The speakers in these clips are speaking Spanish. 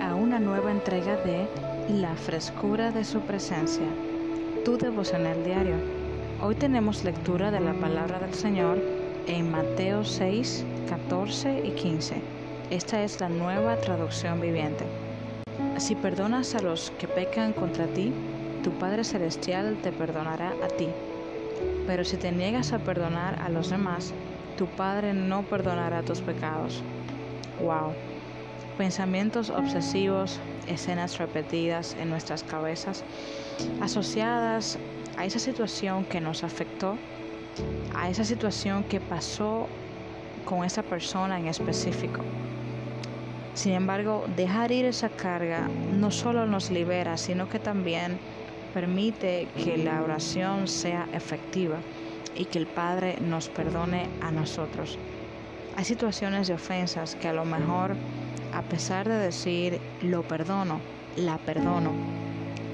a una nueva entrega de La frescura de su presencia, tu devocional diario. Hoy tenemos lectura de la palabra del Señor en Mateo 6, 14 y 15. Esta es la nueva traducción viviente. Si perdonas a los que pecan contra ti, tu Padre Celestial te perdonará a ti. Pero si te niegas a perdonar a los demás, tu Padre no perdonará tus pecados. Wow. Pensamientos obsesivos, escenas repetidas en nuestras cabezas, asociadas a esa situación que nos afectó, a esa situación que pasó con esa persona en específico. Sin embargo, dejar ir esa carga no solo nos libera, sino que también permite que la oración sea efectiva y que el Padre nos perdone a nosotros. Hay situaciones de ofensas que a lo mejor, a pesar de decir lo perdono, la perdono,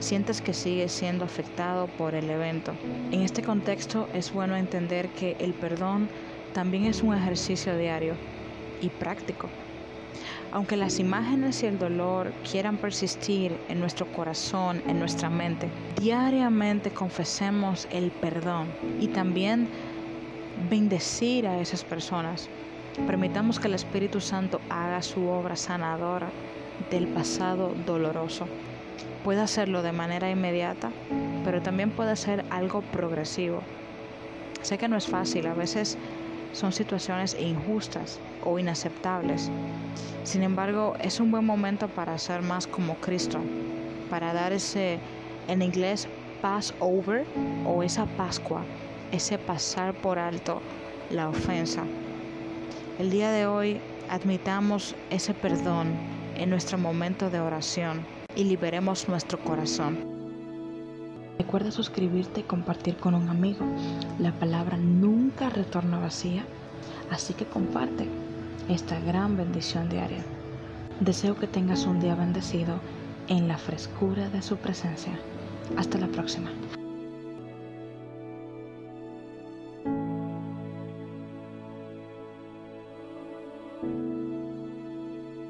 sientes que sigues siendo afectado por el evento. En este contexto es bueno entender que el perdón también es un ejercicio diario y práctico. Aunque las imágenes y el dolor quieran persistir en nuestro corazón, en nuestra mente, diariamente confesemos el perdón y también bendecir a esas personas. Permitamos que el Espíritu Santo haga su obra sanadora del pasado doloroso. Puede hacerlo de manera inmediata, pero también puede ser algo progresivo. Sé que no es fácil, a veces son situaciones injustas o inaceptables. Sin embargo, es un buen momento para ser más como Cristo, para dar ese, en inglés, pass over o esa Pascua, ese pasar por alto la ofensa. El día de hoy admitamos ese perdón en nuestro momento de oración y liberemos nuestro corazón. Recuerda suscribirte y compartir con un amigo. La palabra nunca retorna vacía, así que comparte esta gran bendición diaria. Deseo que tengas un día bendecido en la frescura de su presencia. Hasta la próxima.